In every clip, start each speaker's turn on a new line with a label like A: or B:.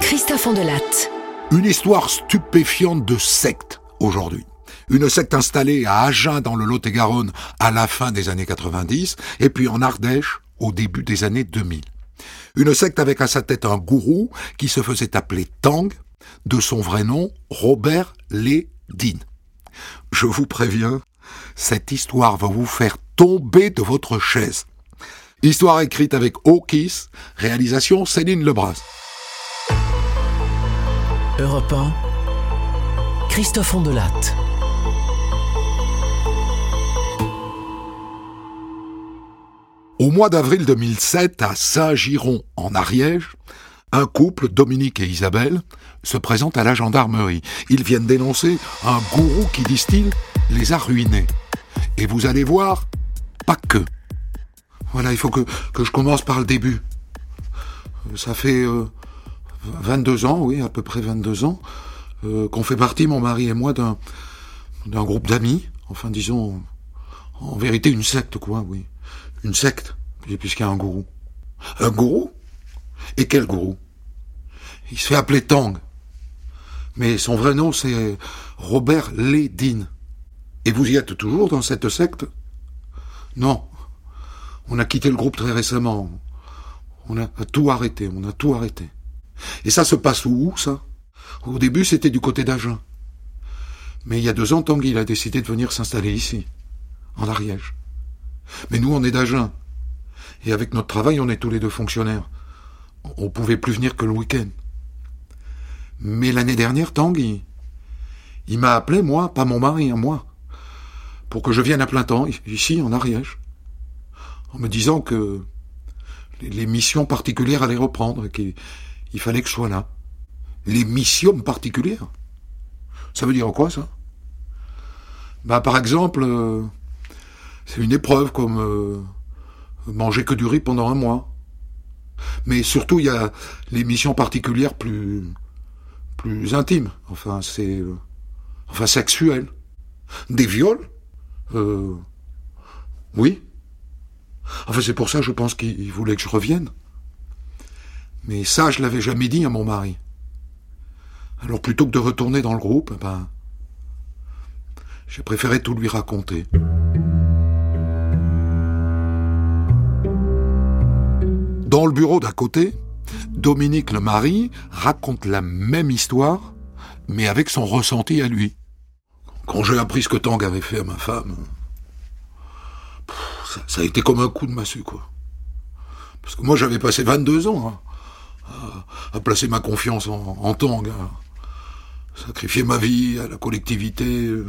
A: Christophe Delatte.
B: Une histoire stupéfiante de secte aujourd'hui. Une secte installée à Agen dans le Lot-et-Garonne à la fin des années 90 et puis en Ardèche au début des années 2000. Une secte avec à sa tête un gourou qui se faisait appeler Tang, de son vrai nom Robert Lédine. Je vous préviens, cette histoire va vous faire tomber de votre chaise. Histoire écrite avec O'Kiss, réalisation Céline Lebras.
A: Europe 1, Christophe Ondelatte.
B: Au mois d'avril 2007, à Saint-Giron, en Ariège, un couple, Dominique et Isabelle, se présente à la gendarmerie. Ils viennent dénoncer un gourou qui, disent-ils, les a ruinés. Et vous allez voir, pas que. Voilà, il faut que, que je commence par le début. Ça fait 22 euh, ans, oui, à peu près 22 ans, euh, qu'on fait partie, mon mari et moi, d'un, d'un groupe d'amis. Enfin, disons, en vérité, une secte, quoi, oui. Une secte, puisqu'il y a un gourou. Un gourou? Et quel gourou? Il se fait appeler Tang. Mais son vrai nom, c'est Robert Lédine. Et vous y êtes toujours dans cette secte? Non. On a quitté le groupe très récemment. On a tout arrêté, on a tout arrêté. Et ça se passe où, ça? Au début, c'était du côté d'Agen. Mais il y a deux ans, Tanguy a décidé de venir s'installer ici, en Ariège. Mais nous, on est d'Agen. Et avec notre travail, on est tous les deux fonctionnaires. On pouvait plus venir que le week-end. Mais l'année dernière, Tanguy, il m'a appelé, moi, pas mon mari, hein, moi pour que je vienne à plein temps, ici, en Ariège, en me disant que les missions particulières allaient reprendre qu'il fallait que je sois là. Les missions particulières? Ça veut dire quoi, ça? Bah, Par exemple, euh, c'est une épreuve comme euh, manger que du riz pendant un mois. Mais surtout, il y a les missions particulières plus, plus intimes. Enfin, c'est, euh, enfin, sexuelles. Des viols? Euh, oui. Enfin, c'est pour ça, je pense qu'il voulait que je revienne. Mais ça, je l'avais jamais dit à mon mari. Alors plutôt que de retourner dans le groupe, ben, j'ai préféré tout lui raconter. Dans le bureau d'à côté, Dominique le mari raconte la même histoire, mais avec son ressenti à lui. Quand j'ai appris ce que Tang avait fait à ma femme, ça, a été comme un coup de massue, quoi. Parce que moi, j'avais passé 22 ans hein, à, placer ma confiance en, Tang, à sacrifier ma vie à la collectivité, euh,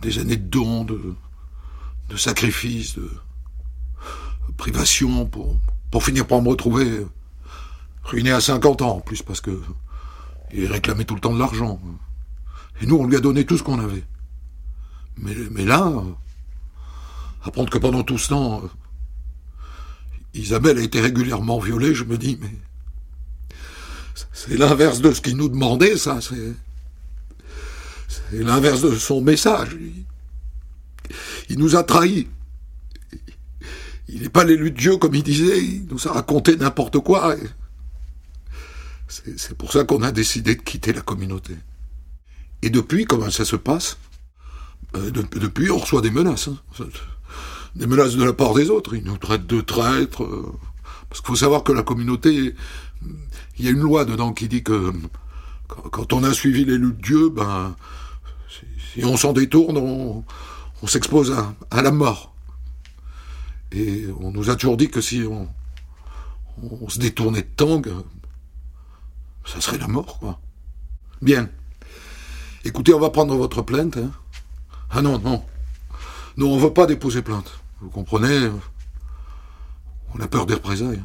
B: des années de dons, de, sacrifices, de, privation, pour, pour finir par me retrouver ruiné à 50 ans, en plus, parce que il réclamait tout le temps de l'argent. Et nous, on lui a donné tout ce qu'on avait. Mais, mais là, apprendre que pendant tout ce temps, Isabelle a été régulièrement violée, je me dis, mais c'est l'inverse de ce qu'il nous demandait, ça. C'est, c'est l'inverse de son message. Il, nous a trahis. Il n'est pas l'élu de Dieu, comme il disait. Il nous a raconté n'importe quoi. c'est pour ça qu'on a décidé de quitter la communauté. Et depuis, comment ça se passe? Euh, Depuis, on reçoit des menaces. Hein. Des menaces de la part des autres. Ils nous traitent de traîtres. Euh, parce qu'il faut savoir que la communauté, il y a une loi dedans qui dit que quand on a suivi l'élu de Dieu, ben, si on s'en détourne, on, s'expose à, la mort. Et on nous a toujours dit que si on, on se détournait de Tang, ça serait la mort, quoi. Bien. Écoutez, on va prendre votre plainte. Hein. Ah non, non. Non, on ne veut pas déposer plainte. Vous comprenez On a peur des représailles.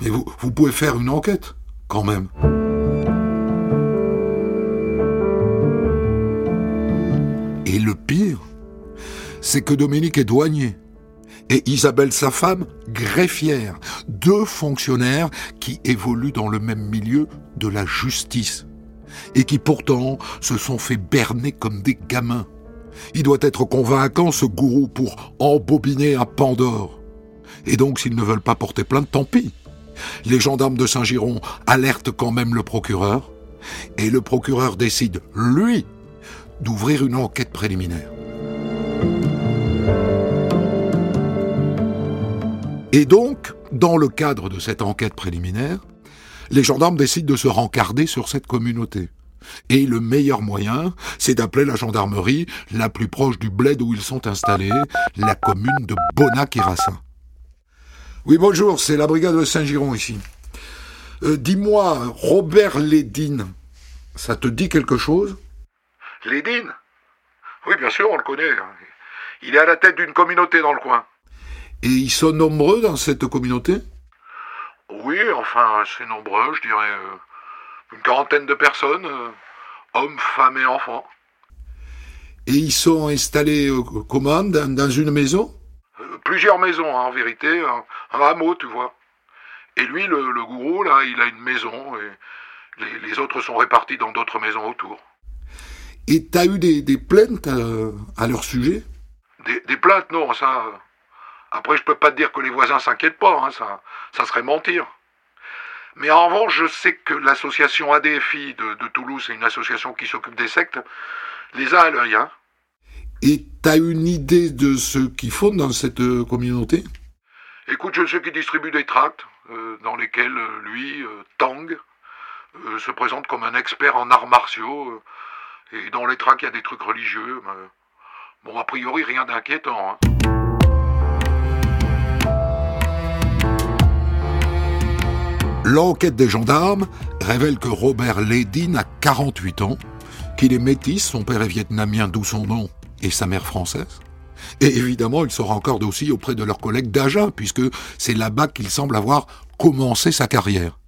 B: Mais vous, vous pouvez faire une enquête, quand même. Et le pire, c'est que Dominique est douanier et Isabelle, sa femme, greffière, deux fonctionnaires qui évoluent dans le même milieu de la justice et qui pourtant se sont fait berner comme des gamins. Il doit être convaincant, ce gourou, pour embobiner un Pandore. Et donc, s'ils ne veulent pas porter plainte, tant pis. Les gendarmes de Saint-Giron alertent quand même le procureur, et le procureur décide, lui, d'ouvrir une enquête préliminaire. Et donc, dans le cadre de cette enquête préliminaire, les gendarmes décident de se rencarder sur cette communauté. Et le meilleur moyen, c'est d'appeler la gendarmerie la plus proche du bled où ils sont installés, la commune de Bonac-Irassin. Oui, bonjour, c'est la brigade de Saint-Giron ici. Euh, dis-moi, Robert Lédine, ça te dit quelque chose?
C: Lédine? Oui, bien sûr, on le connaît. Il est à la tête d'une communauté dans le coin.
B: Et ils sont nombreux dans cette communauté?
C: Oui, enfin, c'est nombreux, je dirais. Euh, une quarantaine de personnes, euh, hommes, femmes et enfants.
B: Et ils sont installés euh, comment dans, une maison?
C: Plusieurs maisons, hein, en vérité. Un, hameau, tu vois. Et lui, le, gourou, là, il a une maison et les, autres sont répartis dans d'autres maisons autour.
B: Et t'as eu des, plaintes à, leur sujet?
C: Des, des, plaintes, non, ça. Après, je peux pas te dire que les voisins s'inquiètent pas, hein, ça, ça serait mentir. Mais en revanche, je sais que l'association ADFI de, Toulouse, c'est une association qui s'occupe des sectes, les a à l'œil. Hein.
B: Et t'as une idée de ce qu'ils font dans cette euh, communauté?
C: Écoute, je sais qu'ils distribuent des tracts euh, dans lesquels euh, lui, Tang, se présente comme un expert en arts martiaux. et dans les tracts, il y a des trucs religieux. bon, a priori, rien d'inquiétant. Hein.
B: L'enquête des gendarmes révèle que Robert Lédine a 48 ans, qu'il est métis, son père est vietnamien d'où son nom, et sa mère française. Et évidemment, il se rancorde aussi auprès de leurs collègues d'Agen, puisque c'est là-bas qu'il semble avoir commencé sa carrière.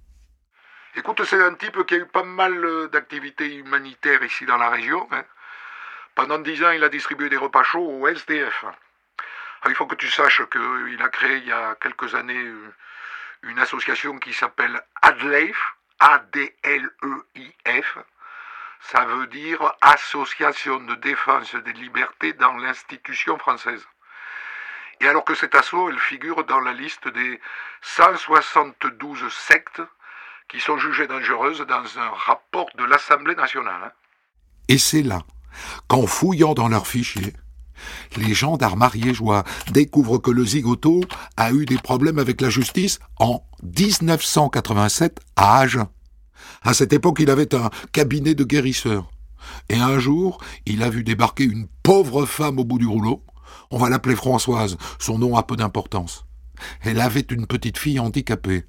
C: Écoute, c'est un type qui a eu pas mal euh, d'activités humanitaires ici dans la région. Hein. Pendant dix ans, il a distribué des repas chauds au SDF. Il faut que tu saches qu'il a créé il y a quelques années euh, une association qui s'appelle ADLEIF, A-D-L-E-I-F. Ça veut dire Association de défense des libertés dans l'institution française. Et alors que cet assaut, elle figure dans la liste des 172 sectes qui sont jugées dangereuses dans un rapport de l'Assemblée nationale. Hein.
B: Et c'est là qu'en fouillant dans leurs fichiers, les gendarmes ariégeois découvrent que le zigoto a eu des problèmes avec la justice en 1987 à Agen. À cette époque, il avait un cabinet de guérisseurs. Et un jour, il a vu débarquer une pauvre femme au bout du rouleau. On va l'appeler Françoise, son nom a peu d'importance. Elle avait une petite fille handicapée.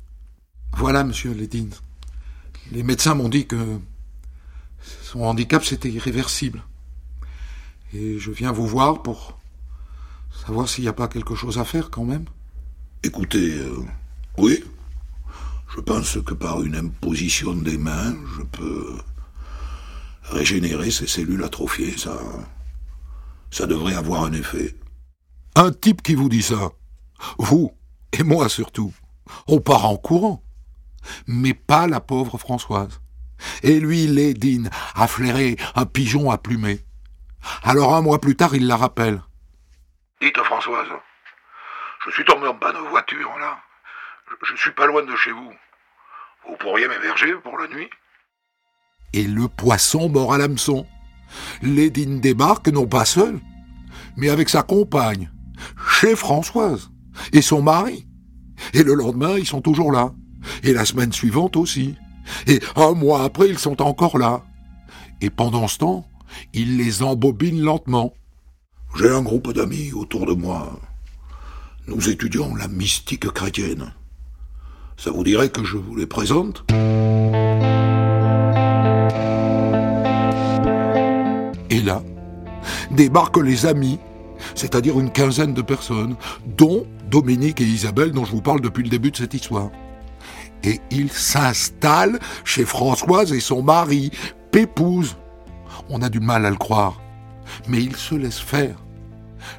B: Voilà, monsieur Lédine. Les médecins m'ont dit que son handicap, c'était irréversible. Et je viens vous voir pour savoir s'il n'y a pas quelque chose à faire quand même.
D: Écoutez, euh, oui. Je pense que par une imposition des mains, je peux régénérer ces cellules atrophiées. Ça, ça devrait avoir un effet.
B: Un type qui vous dit ça, vous et moi surtout, on part en courant. Mais pas la pauvre Françoise. Et lui, Lédine, a flairé un pigeon à plumer. Alors un mois plus tard, il la rappelle.
C: Dites Françoise, je suis tombé en panne de voiture, là. Je ne suis pas loin de chez vous. Vous pourriez m'héberger pour la nuit?
B: Et le poisson mord à l'hameçon. Lédine débarque non pas seule, mais avec sa compagne, chez Françoise, et son mari. Et le lendemain, ils sont toujours là. Et la semaine suivante aussi. Et un mois après, ils sont encore là. Et pendant ce temps, il les embobine lentement.
D: J'ai un groupe d'amis autour de moi. Nous étudions la mystique chrétienne. Ça vous dirait que je vous les présente?
B: Et là, débarquent les amis, c'est-à-dire une quinzaine de personnes, dont Dominique et Isabelle dont je vous parle depuis le début de cette histoire. Et ils s'installent chez Françoise et son mari, Pépouze. On a du mal à le croire. Mais il se laisse faire.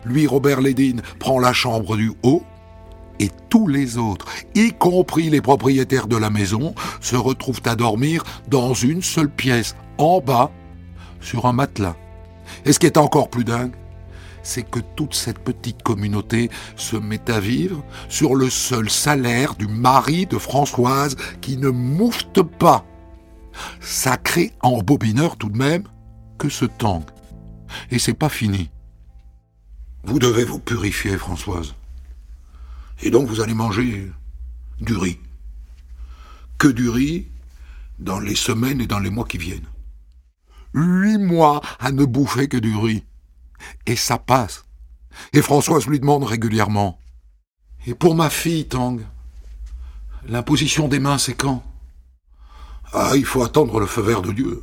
B: Lui, Robert Lédine, prend la chambre du haut, et tous les autres, y compris les propriétaires de la maison, se retrouvent à dormir dans une seule pièce, en bas, sur un matelas. Et ce qui est encore plus dingue, c'est que toute cette petite communauté se met à vivre sur le seul salaire du mari de Françoise qui ne moufte pas. Sacré embobineur tout de même que ce tank. Et c'est pas fini. Vous devez vous purifier, Françoise. Et donc vous allez manger du riz. Que du riz dans les semaines et dans les mois qui viennent. Huit mois à ne bouffer que du riz. Et ça passe. Et Françoise lui demande régulièrement. Et pour ma fille, Tang, l'imposition des mains, c'est quand? Ah, il faut attendre le feu vert de Dieu.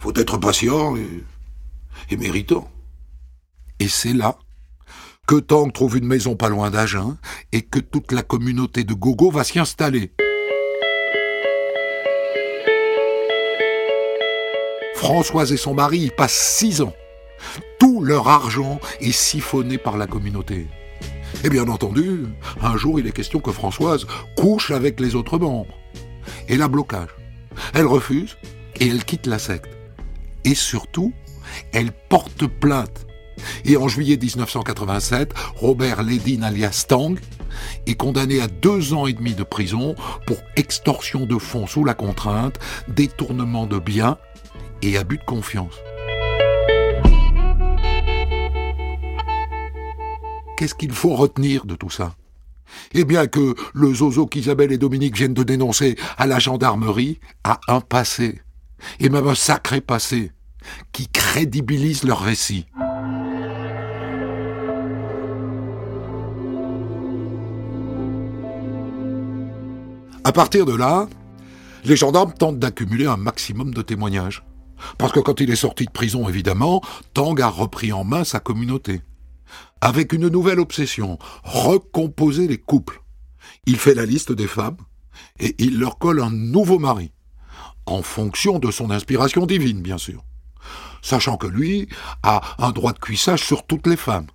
B: Faut être patient et, méritant. Et c'est là que Tang trouve une maison pas loin d'Agen et que toute la communauté de Gogo va s'y installer. Françoise et son mari y passent six ans. Tout leur argent est siphonné par la communauté. Et bien entendu, un jour il est question que Françoise couche avec les autres membres. Et la blocage. Elle refuse et elle quitte la secte. Et surtout, elle porte plainte. Et en juillet 1987, Robert Ledin alias Tang est condamné à deux ans et demi de prison pour extorsion de fonds sous la contrainte, détournement de biens et abus de confiance. Qu'est-ce qu'il faut retenir de tout ça? Eh bien que le zozo qu'Isabelle et Dominique viennent de dénoncer à la gendarmerie a un passé, et même un sacré passé, qui crédibilise leur récit. À partir de là, les gendarmes tentent d'accumuler un maximum de témoignages. Parce que quand il est sorti de prison, évidemment, Tang a repris en main sa communauté. Avec une nouvelle obsession, recomposer les couples. Il fait la liste des femmes et il leur colle un nouveau mari, en fonction de son inspiration divine, bien sûr. Sachant que lui a un droit de cuissage sur toutes les femmes.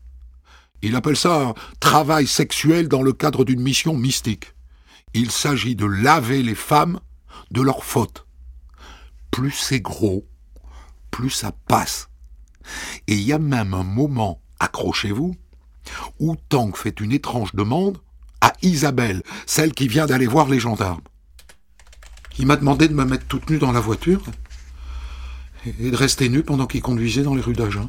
B: Il appelle ça un travail sexuel dans le cadre d'une mission mystique. Il s'agit de laver les femmes de leurs fautes. Plus c'est gros, plus ça passe. Et il y a même un moment, accrochez-vous, où Tang fait une étrange demande à Isabelle, celle qui vient d'aller voir les gendarmes. Il m'a demandé de me mettre toute nue dans la voiture et de rester nue pendant qu'il conduisait dans les rues d'Agen.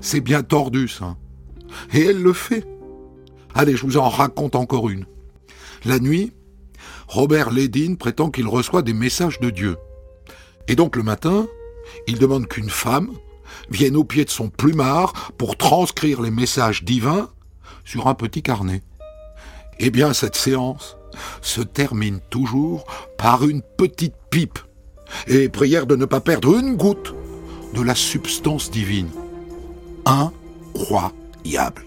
B: C'est bien tordu, ça. Et elle le fait. Allez, je vous en raconte encore une. La nuit, Robert Ledin prétend qu'il reçoit des messages de Dieu. Et donc le matin, il demande qu'une femme vienne au pied de son plumard pour transcrire les messages divins sur un petit carnet. Eh bien, cette séance se termine toujours par une petite pipe et prière de ne pas perdre une goutte de la substance divine. Incroyable.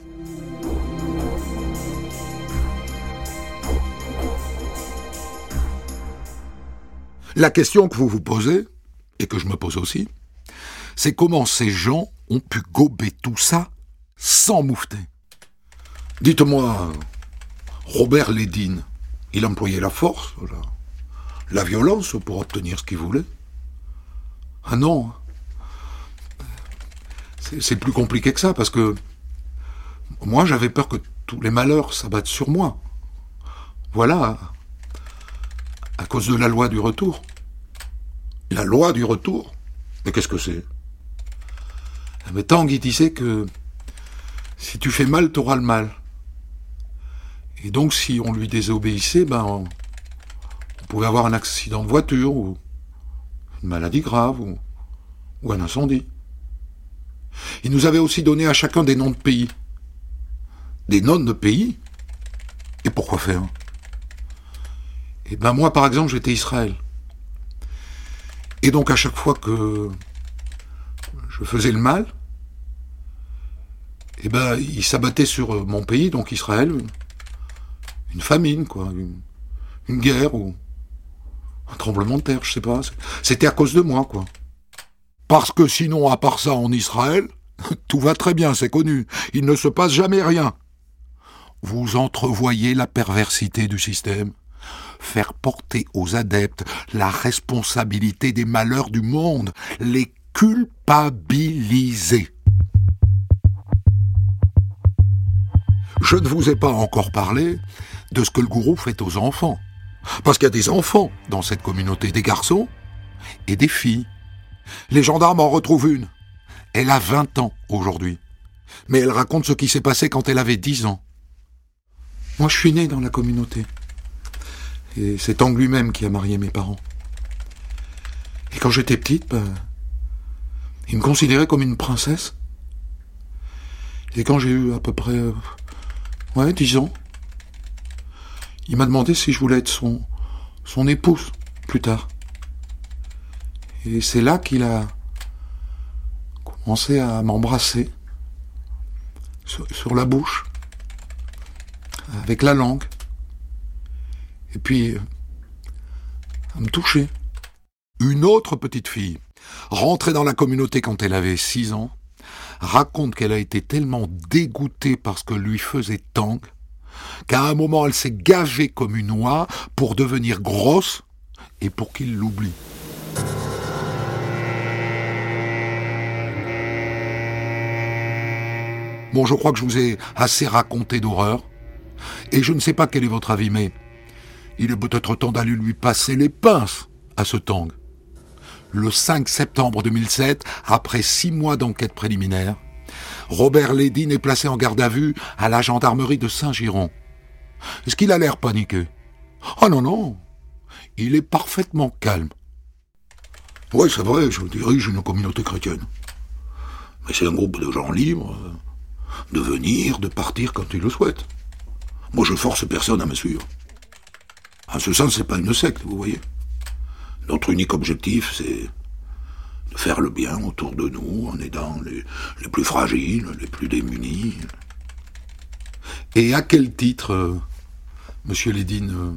B: La question que vous vous posez, et que je me pose aussi, c'est comment ces gens ont pu gober tout ça sans moufter? Dites-moi, Robert Lédine, il employait la force, la, violence pour obtenir ce qu'il voulait Ah non, c'est plus compliqué que ça, parce que moi j'avais peur que tous les malheurs s'abattent sur moi. Voilà, à cause de la loi du retour. La loi du retour Mais qu'est-ce que c'est? Mais Tanguy disait que si tu fais mal, t'auras le mal. Et donc si on lui désobéissait, ben on, pouvait avoir un accident de voiture ou une maladie grave ou, un incendie. Il nous avait aussi donné à chacun des noms de pays. Des noms de pays Et pourquoi faire? Et ben moi, par exemple, j'étais Israël. Et donc à chaque fois que je faisais le mal, et ben il s'abattait sur mon pays, donc Israël, une famine, quoi, une, guerre ou un tremblement de terre, je sais pas. C'était à cause de moi, quoi. Parce que sinon, à part ça, en Israël, tout va très bien, c'est connu. Il ne se passe jamais rien. Vous entrevoyez la perversité du système faire porter aux adeptes la responsabilité des malheurs du monde, les culpabilisé. Je ne vous ai pas encore parlé de ce que le gourou fait aux enfants. Parce qu'il y a des enfants dans cette communauté, des garçons et des filles. Les gendarmes en retrouvent une. Elle a 20 ans aujourd'hui. Mais elle raconte ce qui s'est passé quand elle avait 10 ans. Moi, je suis né dans la communauté. Et c'est Tang lui-même qui a marié mes parents. Et quand j'étais petite, ben, il me considérait comme une princesse. Et quand j'ai eu à peu près, euh, ouais, 10 ans, il m'a demandé si je voulais être son, son épouse plus tard. Et c'est là qu'il a commencé à m'embrasser sur, la bouche, avec la langue, et puis euh, à me toucher. Une autre petite fille, rentrée dans la communauté quand elle avait six ans, raconte qu'elle a été tellement dégoûtée par ce que lui faisait Tang, qu'à un moment elle s'est gavée comme une oie pour devenir grosse et pour qu'il l'oublie. Bon, je crois que je vous ai assez raconté d'horreur. Et je ne sais pas quel est votre avis, mais il est peut-être temps d'aller lui passer les pinces à ce Tang. Le 5 septembre 2007, après six mois d'enquête préliminaire, Robert Lédine est placé en garde à vue à la gendarmerie de Saint-Giron. Est-ce qu'il a l'air paniqué? Ah non, non. Il est parfaitement calme.
D: Oui, c'est vrai, je dirige une communauté chrétienne. Mais c'est un groupe de gens libres de venir, de partir quand il le souhaite. Moi, je force personne à me suivre. En ce sens, c'est pas une secte, vous voyez. Notre unique objectif, c'est faire le bien autour de nous en aidant les, les plus fragiles, les plus démunis.
B: Et à quel titre, euh, Monsieur Lédine, euh,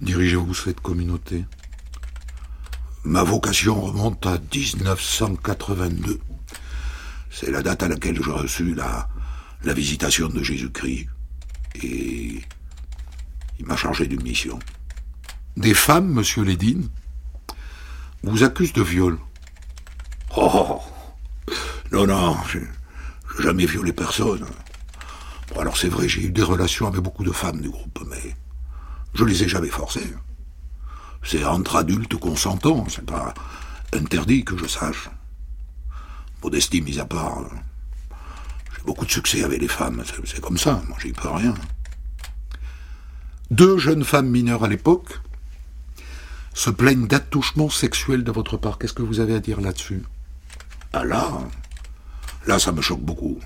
B: dirigez-vous cette communauté?
D: Ma vocation remonte à 1982. C'est la date à laquelle j'ai reçu la, la visitation de Jésus-Christ. Et il m'a chargé d'une mission.
B: Des femmes, monsieur Lédine, vous accusent de viol.
D: Oh Non, non, j'ai jamais violé personne. Alors c'est vrai, j'ai eu des relations avec beaucoup de femmes du groupe, mais je les ai jamais forcées. C'est entre adultes consentants, c'est pas interdit que je sache. Modestie mise à part, j'ai beaucoup de succès avec les femmes, c'est comme ça, moi j'y peux rien.
B: Deux jeunes femmes mineures à l'époque se plaignent d'attouchements sexuels de votre part. Qu'est-ce que vous avez à dire là-dessus?
D: Ah là, là ça me choque beaucoup.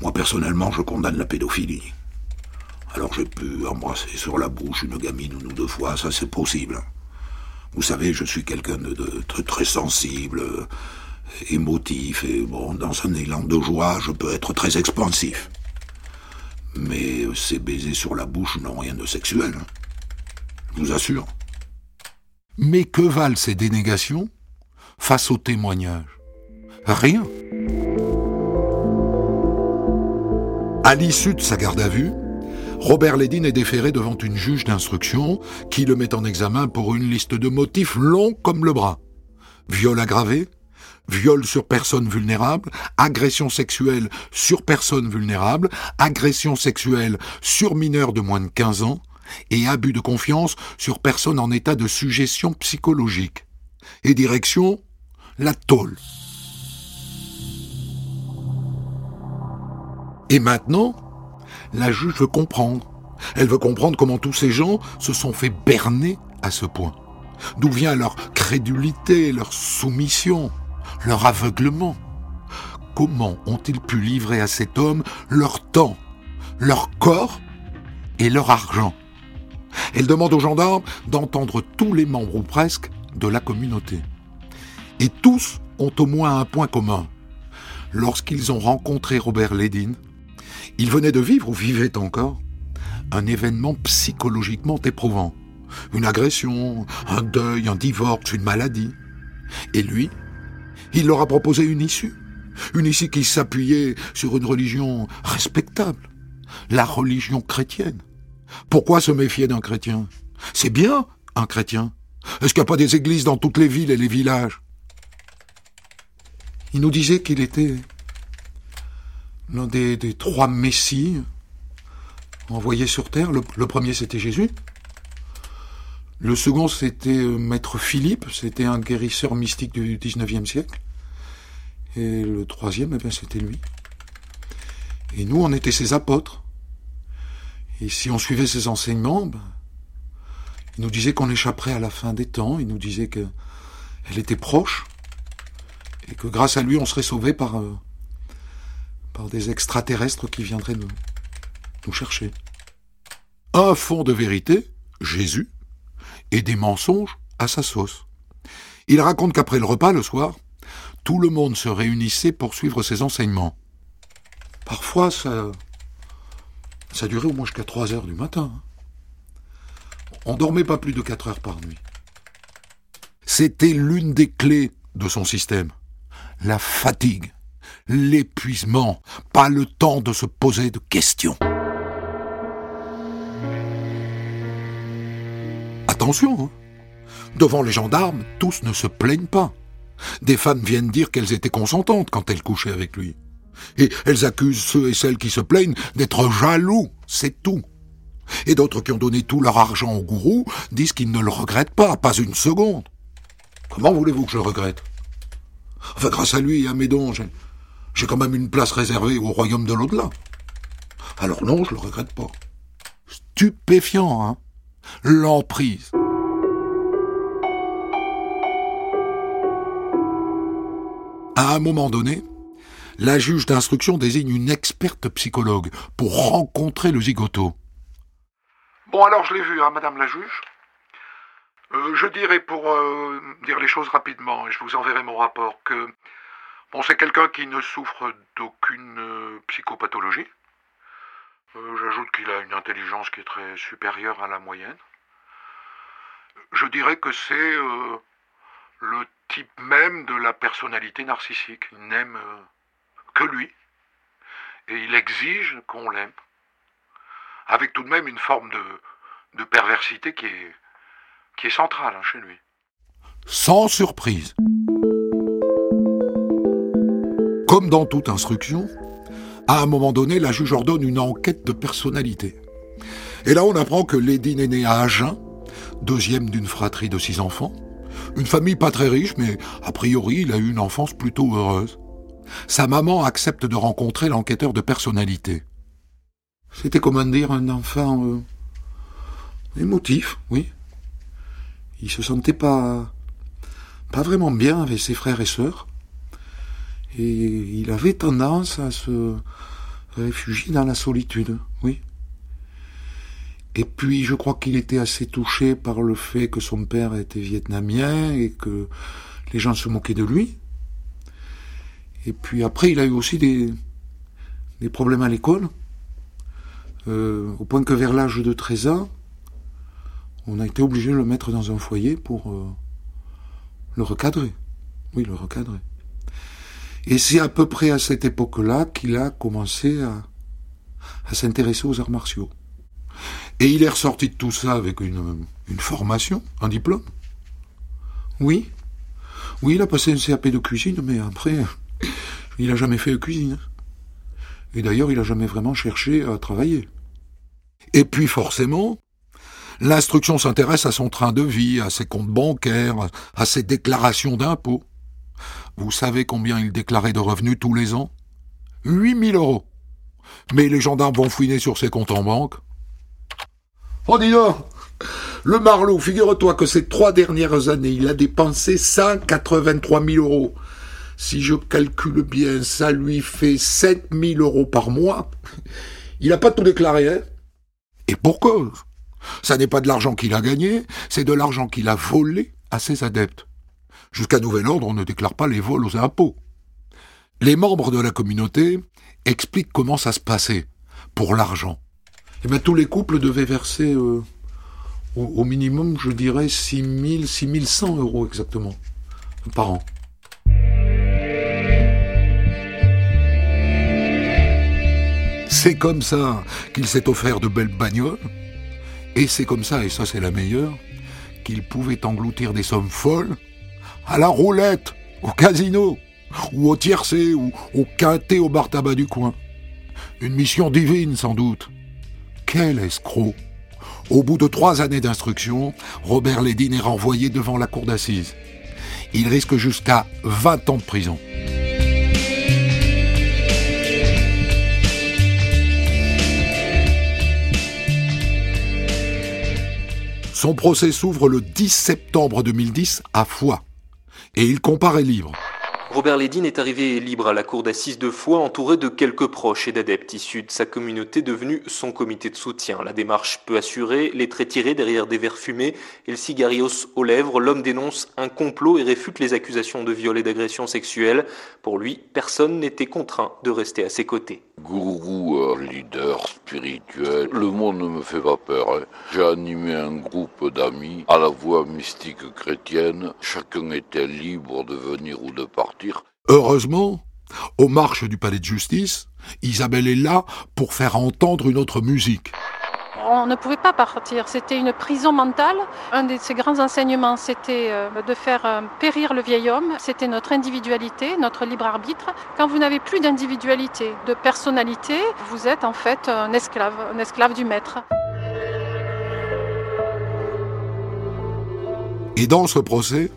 D: Moi personnellement, je condamne la pédophilie. Alors j'ai pu embrasser sur la bouche une gamine une ou deux fois, ça c'est possible. Vous savez, je suis quelqu'un de, très sensible, émotif et bon, dans un élan de joie, je peux être très expansif. Mais ces baisers sur la bouche n'ont rien de sexuel. Hein. Je vous assure.
B: Mais que valent ces dénégations face aux témoignages? Rien. À l'issue de sa garde à vue, Robert Lédine est déféré devant une juge d'instruction qui le met en examen pour une liste de motifs longs comme le bras. Viol aggravé, viol sur personne vulnérable, agression sexuelle sur personne vulnérable, agression sexuelle sur mineur de moins de 15 ans, et abus de confiance sur personne en état de suggestion psychologique. Et direction, la tôle. Et maintenant, la juge veut comprendre. Elle veut comprendre comment tous ces gens se sont fait berner à ce point. D'où vient leur crédulité, leur soumission leur aveuglement? Comment ont-ils pu livrer à cet homme leur temps, leur corps et leur argent? Elle demande aux gendarmes d'entendre tous les membres ou presque de la communauté. Et tous ont au moins un point commun. Lorsqu'ils ont rencontré Robert Lédine, ils venaient de vivre ou vivaient encore un événement psychologiquement éprouvant. Une agression, un deuil, un divorce, une maladie. Et lui, il leur a proposé une issue. Une issue qui s'appuyait sur une religion respectable. La religion chrétienne. Pourquoi se méfier d'un chrétien? C'est bien, un chrétien. Est-ce qu'il n'y a pas des églises dans toutes les villes et les villages? Il nous disait qu'il était l'un des, des, trois messies envoyés sur Terre. Le, premier, c'était Jésus. Le second, c'était euh, Maître Philippe, c'était un guérisseur mystique du 19e siècle. Et le troisième, eh bien, c'était lui. Et nous, on était ses apôtres. Et si on suivait ses enseignements, ben, il nous disait qu'on échapperait à la fin des temps, il nous disait qu'elle était proche, et que grâce à lui, on serait sauvé par, euh, par des extraterrestres qui viendraient nous, chercher. Un fond de vérité, Jésus, et des mensonges à sa sauce. Il raconte qu'après le repas, le soir, tout le monde se réunissait pour suivre ses enseignements. Parfois, ça, ça durait au moins jusqu'à 3 heures du matin. On dormait pas plus de 4 heures par nuit. C'était l'une des clés de son système. La fatigue, l'épuisement, pas le temps de se poser de questions. Attention, hein. devant les gendarmes, tous ne se plaignent pas. Des femmes viennent dire qu'elles étaient consentantes quand elles couchaient avec lui. Et elles accusent ceux et celles qui se plaignent d'être jaloux, c'est tout. Et d'autres qui ont donné tout leur argent au gourou disent qu'ils ne le regrettent pas, pas une seconde. Comment voulez-vous que je regrette? Enfin, grâce à lui et à mes dons, j'ai quand même une place réservée au royaume de l'au-delà. Alors non, je le regrette pas. Stupéfiant, hein L'emprise. À un moment donné, la juge d'instruction désigne une experte psychologue pour rencontrer le zigoto.
C: Bon, alors je l'ai vu, hein, madame la juge. Euh, je dirais, pour euh, dire les choses rapidement, et je vous enverrai mon rapport, que bon, c'est quelqu'un qui ne souffre d'aucune euh, psychopathologie. J'ajoute qu'il a une intelligence qui est très supérieure à la moyenne. Je dirais que c'est le type même de la personnalité narcissique. Il n'aime que lui. Et il exige qu'on l'aime. Avec tout de même une forme de, perversité qui est, qui centrale hein, chez lui.
B: Sans surprise. Comme dans toute instruction, à un moment donné, la juge ordonne une enquête de personnalité. Et là, on apprend que Lady est née à Agen, deuxième d'une fratrie de six enfants. Une famille pas très riche, mais a priori, il a eu une enfance plutôt heureuse. Sa maman accepte de rencontrer l'enquêteur de personnalité. C'était, comment dire, un enfant euh, émotif, oui. Il se sentait pas, pas vraiment bien avec ses frères et sœurs. Et il avait tendance à se réfugier dans la solitude, oui. Et puis je crois qu'il était assez touché par le fait que son père était vietnamien et que les gens se moquaient de lui. Et puis après, il a eu aussi des, problèmes à l'école, euh, au point que vers l'âge de 13 ans, on a été obligé de le mettre dans un foyer pour euh, le recadrer. Oui, le recadrer. Et c'est à peu près à cette époque-là qu'il a commencé à, à s'intéresser aux arts martiaux. Et il est ressorti de tout ça avec une, une formation, un diplôme. Oui. Oui, il a passé un CAP de cuisine, mais après, il n'a jamais fait de cuisine. Et d'ailleurs, il n'a jamais vraiment cherché à travailler. Et puis forcément, l'instruction s'intéresse à son train de vie, à ses comptes bancaires, à ses déclarations d'impôts. Vous savez combien il déclarait de revenus tous les ans? 8000 euros. Mais les gendarmes vont fouiner sur ses comptes en banque. Oh dis donc Le Marlot, figure-toi que ces trois dernières années, il a dépensé 183 000 euros. Si je calcule bien, ça lui fait 7 000 euros par mois. Il n'a pas tout déclaré, hein Et pour cause Ça n'est pas de l'argent qu'il a gagné, c'est de l'argent qu'il a volé à ses adeptes. Jusqu'à nouvel ordre, on ne déclare pas les vols aux impôts. Les membres de la communauté expliquent comment ça se passait pour l'argent. Eh bien, tous les couples devaient verser euh, au, minimum, je dirais, 6 000, 6 100 euros exactement par an. C'est comme ça qu'il s'est offert de belles bagnoles, et c'est comme ça, et ça c'est la meilleure, qu'il pouvait engloutir des sommes folles à la roulette, au casino. ou au tiercé, ou au quintet au bar tabac du coin. Une mission divine, sans doute. Quel escroc Au bout de trois années d'instruction, Robert Lédine est renvoyé devant la cour d'assises. Il risque jusqu'à 20 ans de prison. Son procès s'ouvre le 10 septembre 2010 à Foix et il comparaît libre.
E: Robert Lédine est arrivé libre à la cour d'assises de Foix, entouré de quelques proches et d'adeptes issus de sa communauté devenue son comité de soutien. La démarche peu assurée, les traits tirés derrière des verres fumés et le cigarios aux lèvres, l'homme dénonce un complot et réfute les accusations de viol et d'agression sexuelle. Pour lui, personne n'était contraint de rester à ses côtés.
F: Gourou, euh, leader le monde ne me fait pas peur. Hein. J'ai animé un groupe d'amis à la voix mystique chrétienne. Chacun était libre de venir ou de partir
B: Heureusement, aux marches du palais de justice, Isabelle est là pour faire entendre une autre musique.
G: On ne pouvait pas partir, c'était une prison mentale. Un de ses grands enseignements, c'était euh, de faire euh, périr le vieil homme. C'était notre individualité, notre libre arbitre. Quand vous n'avez plus d'individualité, de personnalité, vous êtes en fait un esclave, un esclave du maître.
B: Et dans ce procès,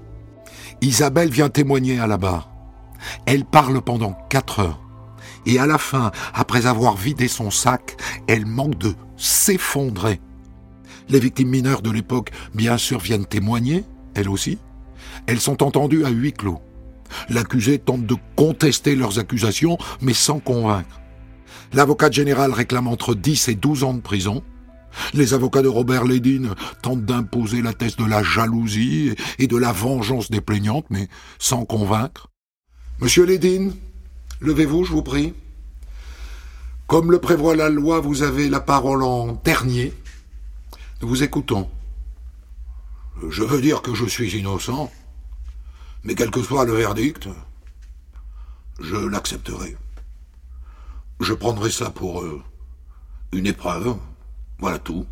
B: Isabelle vient témoigner à la barre. Elle parle pendant quatre heures. Et à la fin, après avoir vidé son sac, elle manque de s'effondrer. Les victimes mineures de l'époque, bien sûr, viennent témoigner, elles aussi. Elles sont entendues à huis clos. L'accusé tente de contester leurs accusations, mais sans convaincre. L'avocat général réclame entre 10 et 12 ans de prison. Les avocats de Robert Lédine tentent d'imposer la thèse de la jalousie et de la vengeance des plaignantes, mais sans convaincre. Monsieur Lédine, levez-vous, je vous prie. Comme le prévoit la loi, vous avez la parole en dernier. Nous vous écoutons.
D: Je veux dire que je suis innocent, mais quel que soit le verdict, je l'accepterai. Je prendrai ça pour euh, une épreuve. Voilà tout.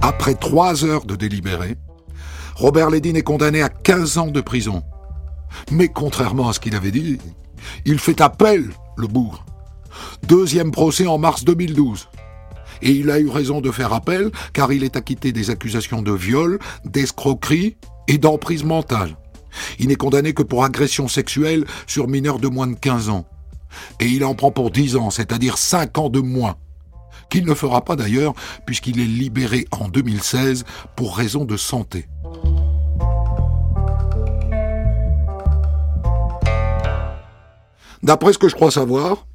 B: Après trois heures de délibéré, Robert Lédine est condamné à 15 ans de prison. Mais contrairement à ce qu'il avait dit, il fait appel, le bourg. Deuxième procès en mars 2012. Et il a eu raison de faire appel car il est acquitté des accusations de viol, d'escroquerie et d'emprise mentale. Il n'est condamné que pour agression sexuelle sur mineurs de moins de 15 ans et il en prend pour 10 ans, c'est-à-dire 5 ans de moins. Qu'il ne fera pas d'ailleurs, puisqu'il est libéré en 2016 pour raison de santé. D'après ce que je crois savoir,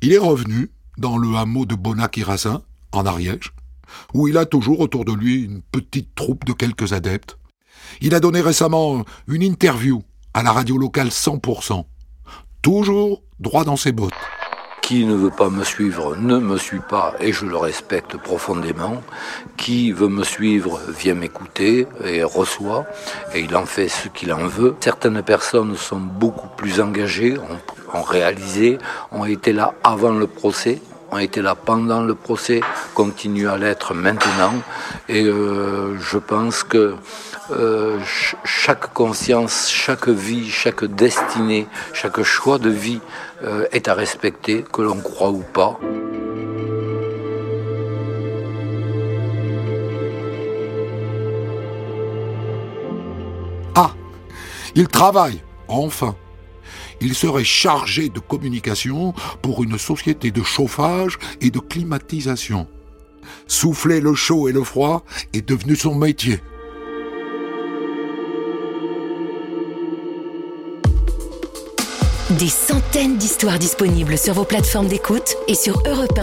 B: il est revenu dans le hameau de Bonac-Irassin, en Ariège, où il a toujours autour de lui une petite troupe de quelques adeptes. Il a donné récemment une interview à la radio locale 100%, toujours droit dans ses bottes.
F: Qui ne veut pas me suivre ne me suit pas et je le respecte profondément. Qui veut me suivre vient m'écouter et reçoit et il en fait ce qu'il en veut. Certaines personnes sont beaucoup plus engagées, ont réalisé, ont été là avant le procès ont été là pendant le procès, continuent à l'être maintenant. Et euh, je pense que euh, chaque conscience, chaque vie, chaque destinée, chaque choix de vie euh, est à respecter, que l'on croit ou pas.
B: Ah, il travaille, enfin il serait chargé de communication pour une société de chauffage et de climatisation. Souffler le chaud et le froid est devenu son métier.
A: Des centaines d'histoires disponibles sur vos plateformes d'écoute et sur europe